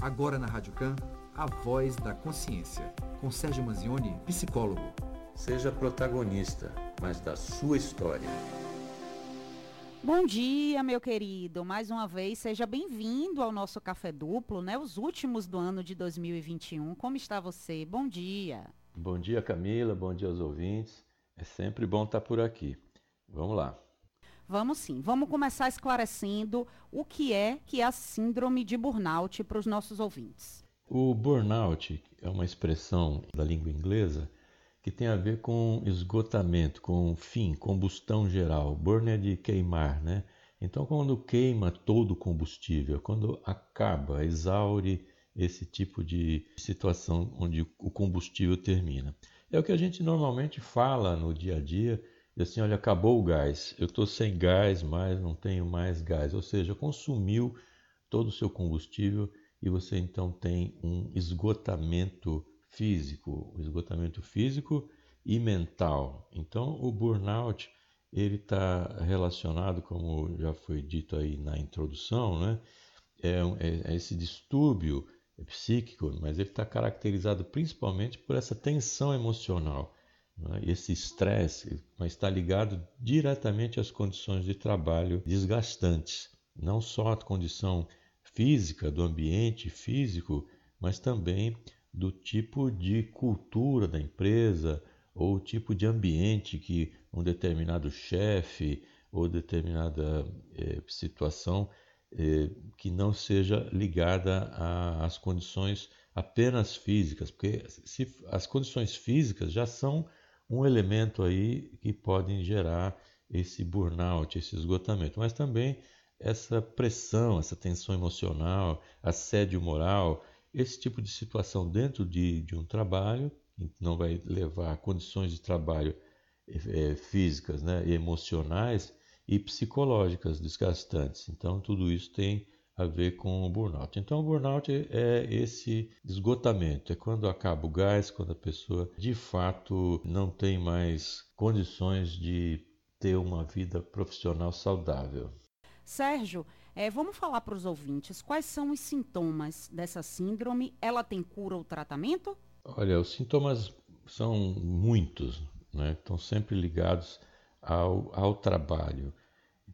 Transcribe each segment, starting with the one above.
Agora na Rádio Can, a voz da consciência, com Sérgio Manzioni, psicólogo. Seja protagonista, mas da sua história. Bom dia, meu querido. Mais uma vez, seja bem-vindo ao nosso Café Duplo, né? Os últimos do ano de 2021. Como está você? Bom dia. Bom dia, Camila. Bom dia aos ouvintes. É sempre bom estar por aqui. Vamos lá. Vamos sim. Vamos começar esclarecendo o que é que é a síndrome de burnout para os nossos ouvintes. O burnout é uma expressão da língua inglesa que tem a ver com esgotamento, com fim, combustão geral. Burn é de queimar, né? Então, quando queima todo o combustível, quando acaba, exaure esse tipo de situação onde o combustível termina. É o que a gente normalmente fala no dia a dia e assim, olha, acabou o gás, eu estou sem gás mais, não tenho mais gás. Ou seja, consumiu todo o seu combustível e você então tem um esgotamento físico, um esgotamento físico e mental. Então, o burnout ele está relacionado, como já foi dito aí na introdução, né? é, é, é esse distúrbio psíquico, mas ele está caracterizado principalmente por essa tensão emocional né? Esse estresse está ligado diretamente às condições de trabalho desgastantes, não só a condição física, do ambiente físico, mas também do tipo de cultura da empresa ou o tipo de ambiente que um determinado chefe ou determinada eh, situação eh, que não seja ligada às condições apenas físicas, porque se, as condições físicas já são um elemento aí que podem gerar esse burnout, esse esgotamento, mas também essa pressão, essa tensão emocional, assédio moral, esse tipo de situação dentro de, de um trabalho, que não vai levar a condições de trabalho é, físicas né, emocionais e psicológicas desgastantes. Então, tudo isso tem a ver com o burnout. Então, o burnout é esse esgotamento, é quando acaba o gás, quando a pessoa de fato não tem mais condições de ter uma vida profissional saudável. Sérgio, é, vamos falar para os ouvintes quais são os sintomas dessa síndrome? Ela tem cura ou tratamento? Olha, os sintomas são muitos, né? estão sempre ligados ao, ao trabalho.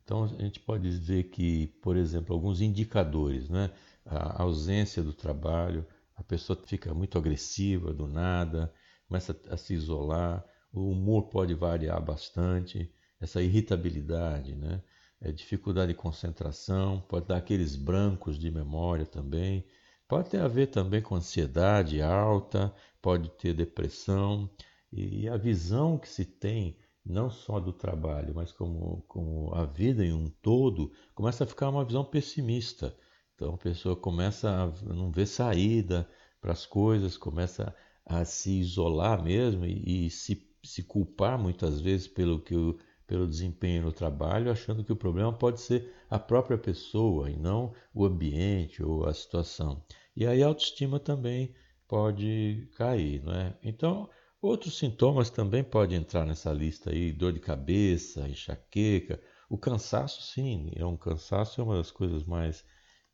Então a gente pode dizer que, por exemplo, alguns indicadores, né? A ausência do trabalho, a pessoa fica muito agressiva do nada, começa a se isolar, o humor pode variar bastante, essa irritabilidade, né? É, dificuldade de concentração, pode dar aqueles brancos de memória também, pode ter a ver também com ansiedade alta, pode ter depressão, e a visão que se tem não só do trabalho, mas como, como a vida em um todo, começa a ficar uma visão pessimista. Então a pessoa começa a não ver saída para as coisas, começa a se isolar mesmo e, e se, se culpar muitas vezes pelo que o, pelo desempenho no trabalho, achando que o problema pode ser a própria pessoa e não o ambiente ou a situação. E aí a autoestima também pode cair, não é? Então Outros sintomas também podem entrar nessa lista aí, dor de cabeça, enxaqueca, o cansaço sim, é um cansaço é uma das coisas mais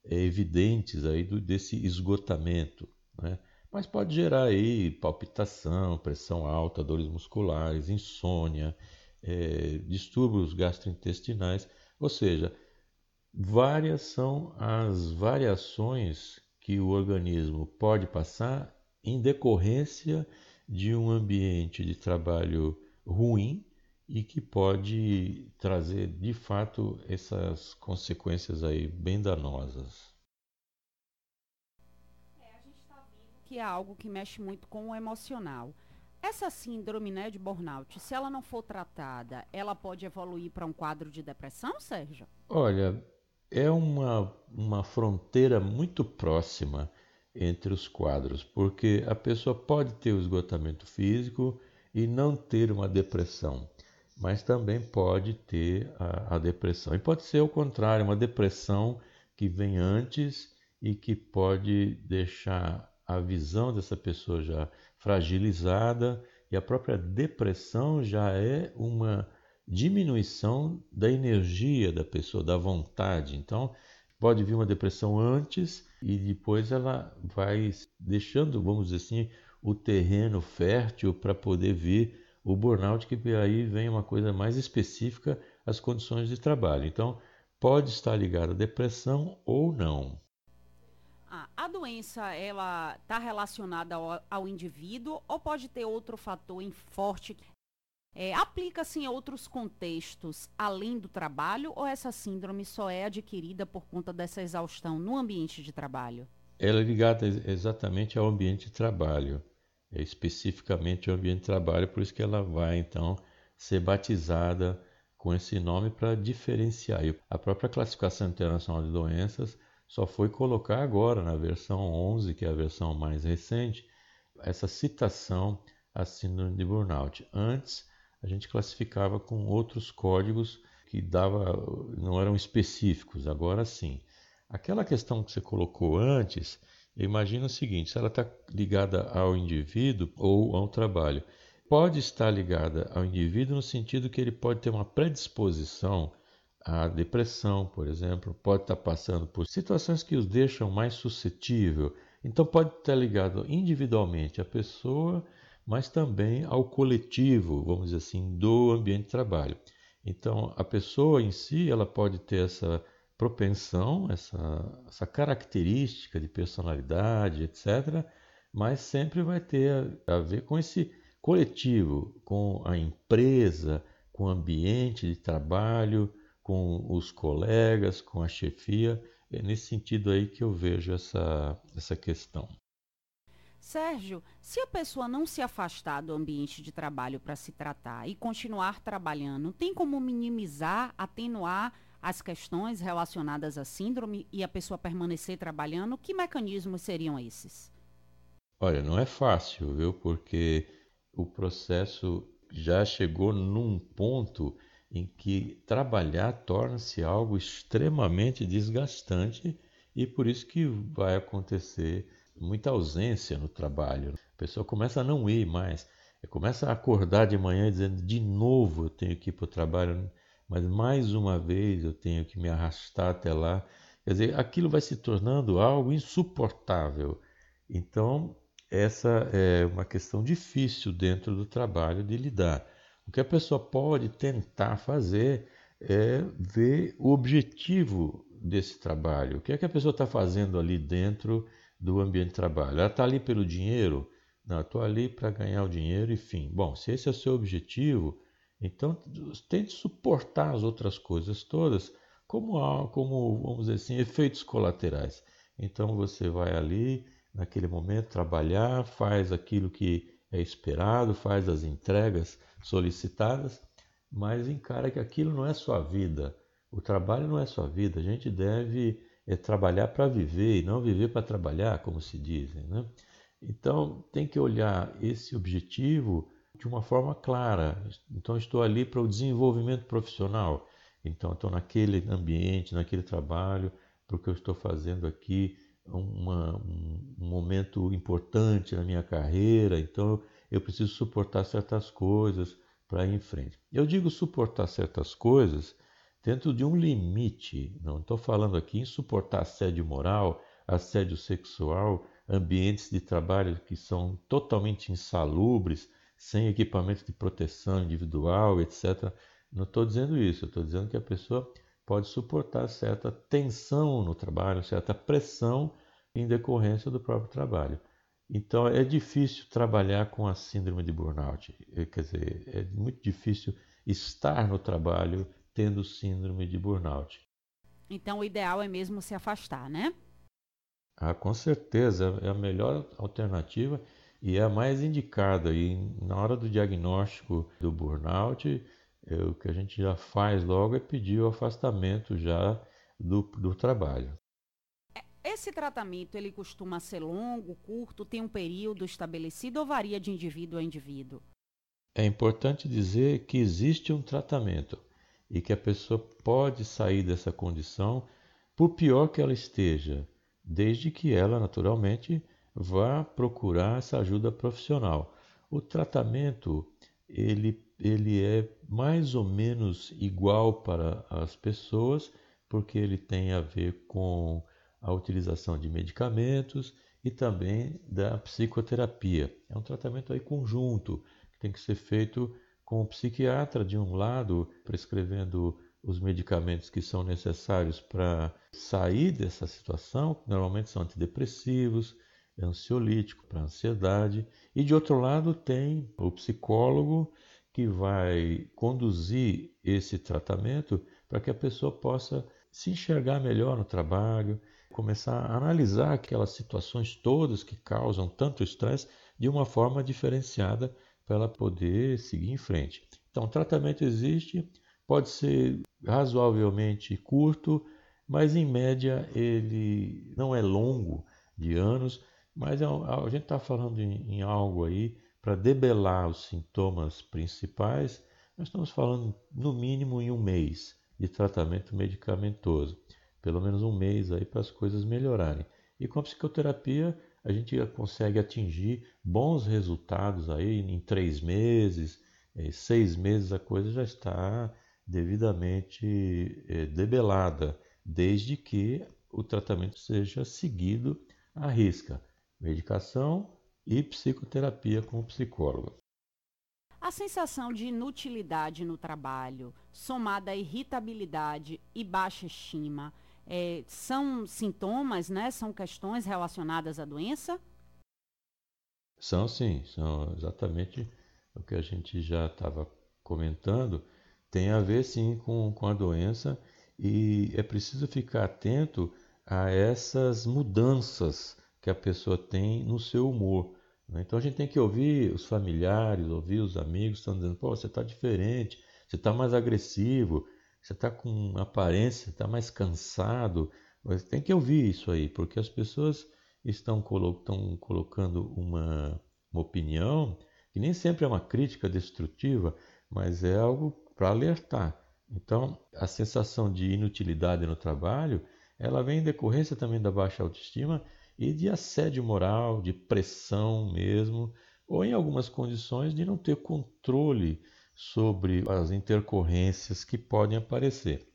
é, evidentes aí do, desse esgotamento, né? Mas pode gerar aí palpitação, pressão alta, dores musculares, insônia, é, distúrbios gastrointestinais, ou seja, várias são as variações que o organismo pode passar em decorrência de um ambiente de trabalho ruim e que pode trazer de fato essas consequências aí bem danosas. É, a gente está vendo que é algo que mexe muito com o emocional. Essa síndrome né, de burnout, se ela não for tratada, ela pode evoluir para um quadro de depressão, Sérgio? Olha, é uma, uma fronteira muito próxima entre os quadros, porque a pessoa pode ter o esgotamento físico e não ter uma depressão, mas também pode ter a, a depressão. E pode ser o contrário, uma depressão que vem antes e que pode deixar a visão dessa pessoa já fragilizada e a própria depressão já é uma diminuição da energia da pessoa, da vontade. Então, Pode vir uma depressão antes e depois ela vai deixando, vamos dizer assim, o terreno fértil para poder vir o burnout, que aí vem uma coisa mais específica às condições de trabalho. Então, pode estar ligada à depressão ou não. Ah, a doença ela está relacionada ao, ao, indivíduo ou pode ter outro fator forte é, Aplica-se em outros contextos além do trabalho ou essa síndrome só é adquirida por conta dessa exaustão no ambiente de trabalho? Ela é ligada exatamente ao ambiente de trabalho, é especificamente ao ambiente de trabalho, por isso que ela vai então ser batizada com esse nome para diferenciar. E a própria classificação internacional de doenças só foi colocar agora na versão 11, que é a versão mais recente, essa citação à síndrome de burnout. Antes a gente classificava com outros códigos que dava, não eram específicos, agora sim. Aquela questão que você colocou antes, imagina o seguinte: se ela está ligada ao indivíduo ou ao trabalho. Pode estar ligada ao indivíduo no sentido que ele pode ter uma predisposição à depressão, por exemplo, pode estar passando por situações que os deixam mais suscetível. Então pode estar ligado individualmente à pessoa mas também ao coletivo, vamos dizer assim, do ambiente de trabalho. Então, a pessoa em si, ela pode ter essa propensão, essa, essa característica de personalidade, etc., mas sempre vai ter a, ver com esse coletivo, com a empresa, com o ambiente de trabalho, com os colegas, com a chefia. É nesse sentido aí que eu vejo essa, essa questão. Sérgio, se a pessoa não se afastar do ambiente de trabalho para se tratar e continuar trabalhando, tem como minimizar, atenuar as questões relacionadas à síndrome e a pessoa permanecer trabalhando? Que mecanismos seriam esses? Olha, não é fácil, viu? Porque o processo já chegou num ponto em que trabalhar torna-se algo extremamente desgastante e por isso que vai acontecer muita ausência no trabalho. A pessoa começa a não ir mais, começa a acordar de manhã dizendo de novo eu tenho que ir para o trabalho, mas mais uma vez eu tenho que me arrastar até lá. Quer dizer, aquilo vai se tornando algo insuportável. Então, essa é uma questão difícil dentro do trabalho de lidar. O que a pessoa pode tentar fazer é ver o objetivo desse trabalho. O que é que a pessoa está fazendo ali dentro do ambiente de trabalho. Ela está ali pelo dinheiro? Não, estou ali para ganhar o dinheiro e fim. Bom, se esse é o seu objetivo, então tente suportar as outras coisas todas como, como vamos dizer assim, efeitos colaterais. Então você vai ali, naquele momento, trabalhar, faz aquilo que é esperado, faz as entregas solicitadas, mas encara que aquilo não é sua vida. O trabalho não é sua vida. A gente deve é trabalhar para viver e não viver para trabalhar, como se dizem. Né? Então, tem que olhar esse objetivo de uma forma clara. Então, estou ali para o desenvolvimento profissional. Então, estou naquele ambiente, naquele trabalho, porque eu estou fazendo aqui uma, um, um momento importante na minha carreira. Então, eu preciso suportar certas coisas para ir em frente. Eu digo suportar certas coisas dentro de um limite. Não estou falando aqui em suportar assédio moral, assédio sexual, ambientes de trabalho que são totalmente insalubres, sem equipamento de proteção individual, etc. Não estou dizendo isso, estou dizendo que a pessoa pode suportar certa tensão no trabalho, certa pressão em decorrência do próprio trabalho. Então é difícil trabalhar com a síndrome de burnout, quer dizer, é muito difícil estar no trabalho tendo síndrome de burnout. Então o ideal é mesmo se afastar, né? Ah, com certeza, é a melhor alternativa e é a mais indicada. E na hora do diagnóstico do burnout, é, o que a gente já faz logo é pedir o afastamento já do, do trabalho. É, esse tratamento ele costuma ser longo, curto, tem um período estabelecido ou varia de indivíduo a indivíduo? É importante dizer que existe um tratamento e que a pessoa pode sair dessa condição, por pior que ela esteja, desde que ela, naturalmente, vá procurar essa ajuda profissional. O tratamento ele, ele é mais ou menos igual para as pessoas, porque ele tem a ver com a utilização de medicamentos e também da psicoterapia. É um tratamento aí conjunto que tem que ser feito com o psiquiatra de um lado prescrevendo os medicamentos que são necessários para sair dessa situação, normalmente são antidepressivos, ansiolítico para ansiedade, e de outro lado tem o psicólogo que vai conduzir esse tratamento para que a pessoa possa se enxergar melhor no trabalho, começar a analisar aquelas situações todas que causam tanto estresse de uma forma diferenciada para ela poder seguir em frente. Então, o tratamento existe, pode ser razoavelmente curto, mas em média ele não é longo de anos, mas é a gente está falando em, em algo aí para debelar os sintomas principais, nós estamos falando no mínimo em um mês de tratamento medicamentoso, pelo menos um mês aí para as coisas melhorarem. E com a psicoterapia a gente consegue atingir bons resultados aí em três meses, eh, seis meses a coisa já está devidamente eh, debelada, desde que o tratamento seja seguido à risca. Medicação e psicoterapia com o psicólogo. A sensação de inutilidade no trabalho, somada à irritabilidade e baixa estima, é, são sintomas, né? São questões relacionadas à doença? São sim, são exatamente o que a gente já estava comentando. Tem a ver sim com, com a doença e é preciso ficar atento a essas mudanças que a pessoa tem no seu humor. Né? Então a gente tem que ouvir os familiares, ouvir os amigos, estão dizendo, pô, você está diferente, você está mais agressivo, você está com aparência, está mais cansado. Mas tem que ouvir isso aí, porque as pessoas estão, colo colocando uma, uma opinião que nem sempre é uma crítica destrutiva, mas é algo para alertar. Então, a sensação de inutilidade no trabalho, ela vem em decorrência também da baixa autoestima e de assédio moral, de pressão mesmo, ou em algumas condições de não ter controle sobre as intercorrências que podem aparecer.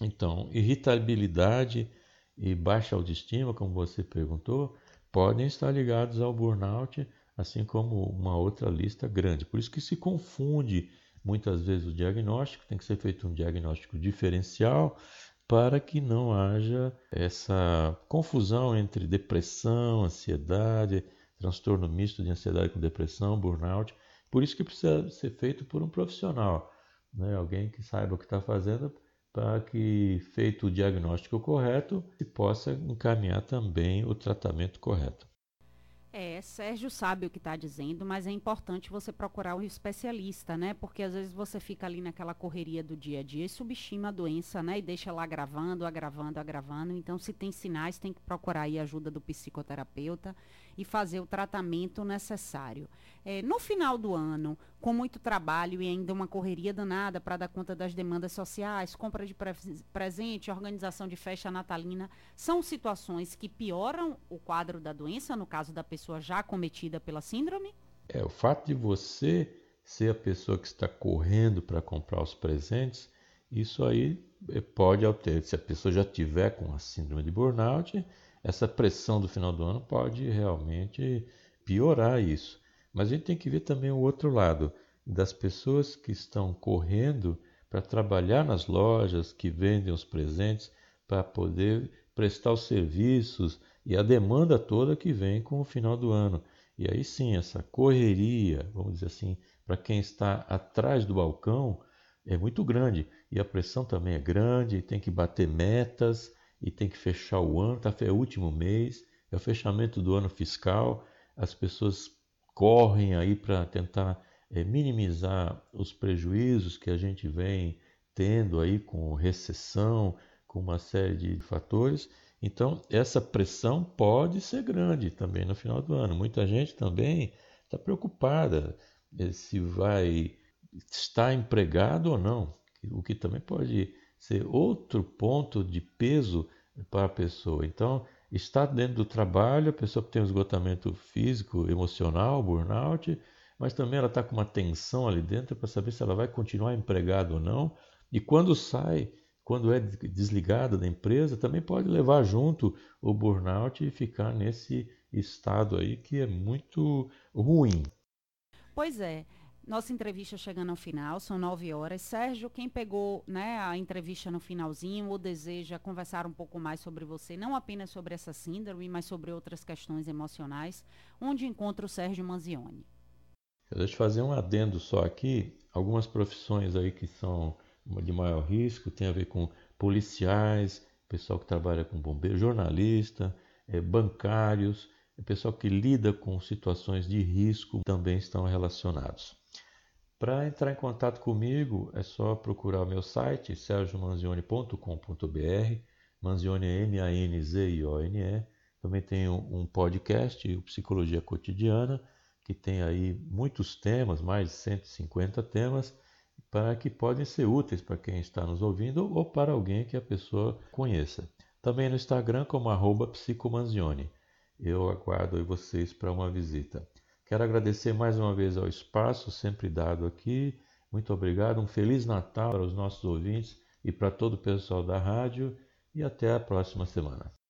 Então, irritabilidade e baixa autoestima, como você perguntou, podem estar ligados ao burnout, assim como uma outra lista grande. Por isso que se confunde muitas vezes o diagnóstico, tem que ser feito um diagnóstico diferencial para que não haja essa confusão entre depressão, ansiedade, transtorno misto de ansiedade com depressão, burnout, por isso que precisa ser feito por um profissional, né? alguém que saiba o que está fazendo, para que, feito o diagnóstico correto, se possa encaminhar também o tratamento correto. É, Sérgio sabe o que está dizendo, mas é importante você procurar um especialista, né? Porque às vezes você fica ali naquela correria do dia a dia e subestima a doença, né? E deixa lá agravando, agravando, agravando. Então, se tem sinais, tem que procurar aí a ajuda do psicoterapeuta e fazer o tratamento necessário. É, no final do ano, com muito trabalho e ainda uma correria danada para dar conta das demandas sociais, compra de pre presente, organização de festa natalina, são situações que pioram o quadro da doença, no caso da pessoa já acometida pela síndrome? É, o fato de você ser a pessoa que está correndo para comprar os presentes, isso aí é, pode alterar. Se a pessoa já tiver com a síndrome de burnout, essa pressão do final do ano pode realmente piorar isso. Mas a gente tem que ver também o outro lado, das pessoas que estão correndo para trabalhar nas lojas, que vendem os presentes, para poder prestar os serviços e a demanda toda que vem com o final do ano. E aí sim, essa correria, vamos dizer assim, para quem está atrás do balcão é muito grande. E a pressão também é grande, tem que bater metas, e tem que fechar o ano, tá, é o último mês, é o fechamento do ano fiscal, as pessoas correm aí para tentar é, minimizar os prejuízos que a gente vem tendo aí com recessão, com uma série de fatores. Então, essa pressão pode ser grande também no final do ano. Muita gente também está preocupada é, se vai estar empregado ou não, o que também pode ser outro ponto de peso para a pessoa. Então, está dentro do trabalho, a pessoa tem um esgotamento físico, emocional, burnout, mas também ela está com uma tensão ali dentro para saber se ela vai continuar empregada ou não. E quando sai, quando é desligada da empresa, também pode levar junto o burnout e ficar nesse estado aí que é muito ruim. Pois é. Nossa entrevista chegando ao final, são nove horas. Sérgio, quem pegou né, a entrevista no finalzinho ou deseja conversar um pouco mais sobre você, não apenas sobre essa síndrome, mas sobre outras questões emocionais, onde encontra o Sérgio Manzioni? Deixa eu fazer um adendo só aqui. Algumas profissões aí que são de maior risco tem a ver com policiais, pessoal que trabalha com bombeiro, jornalista, é, bancários, é pessoal que lida com situações de risco também estão relacionados. Para entrar em contato comigo é só procurar o meu site sergiomanzione.com.br Manzione é M-A-N-Z-I-O-N-E também tem um podcast, o Psicologia Cotidiana, que tem aí muitos temas, mais de 150 temas, para que podem ser úteis para quem está nos ouvindo ou para alguém que a pessoa conheça. Também no Instagram como arroba psicomanzione. Eu aguardo vocês para uma visita. Quero agradecer mais uma vez ao espaço sempre dado aqui. Muito obrigado. Um Feliz Natal para os nossos ouvintes e para todo o pessoal da rádio. E até a próxima semana.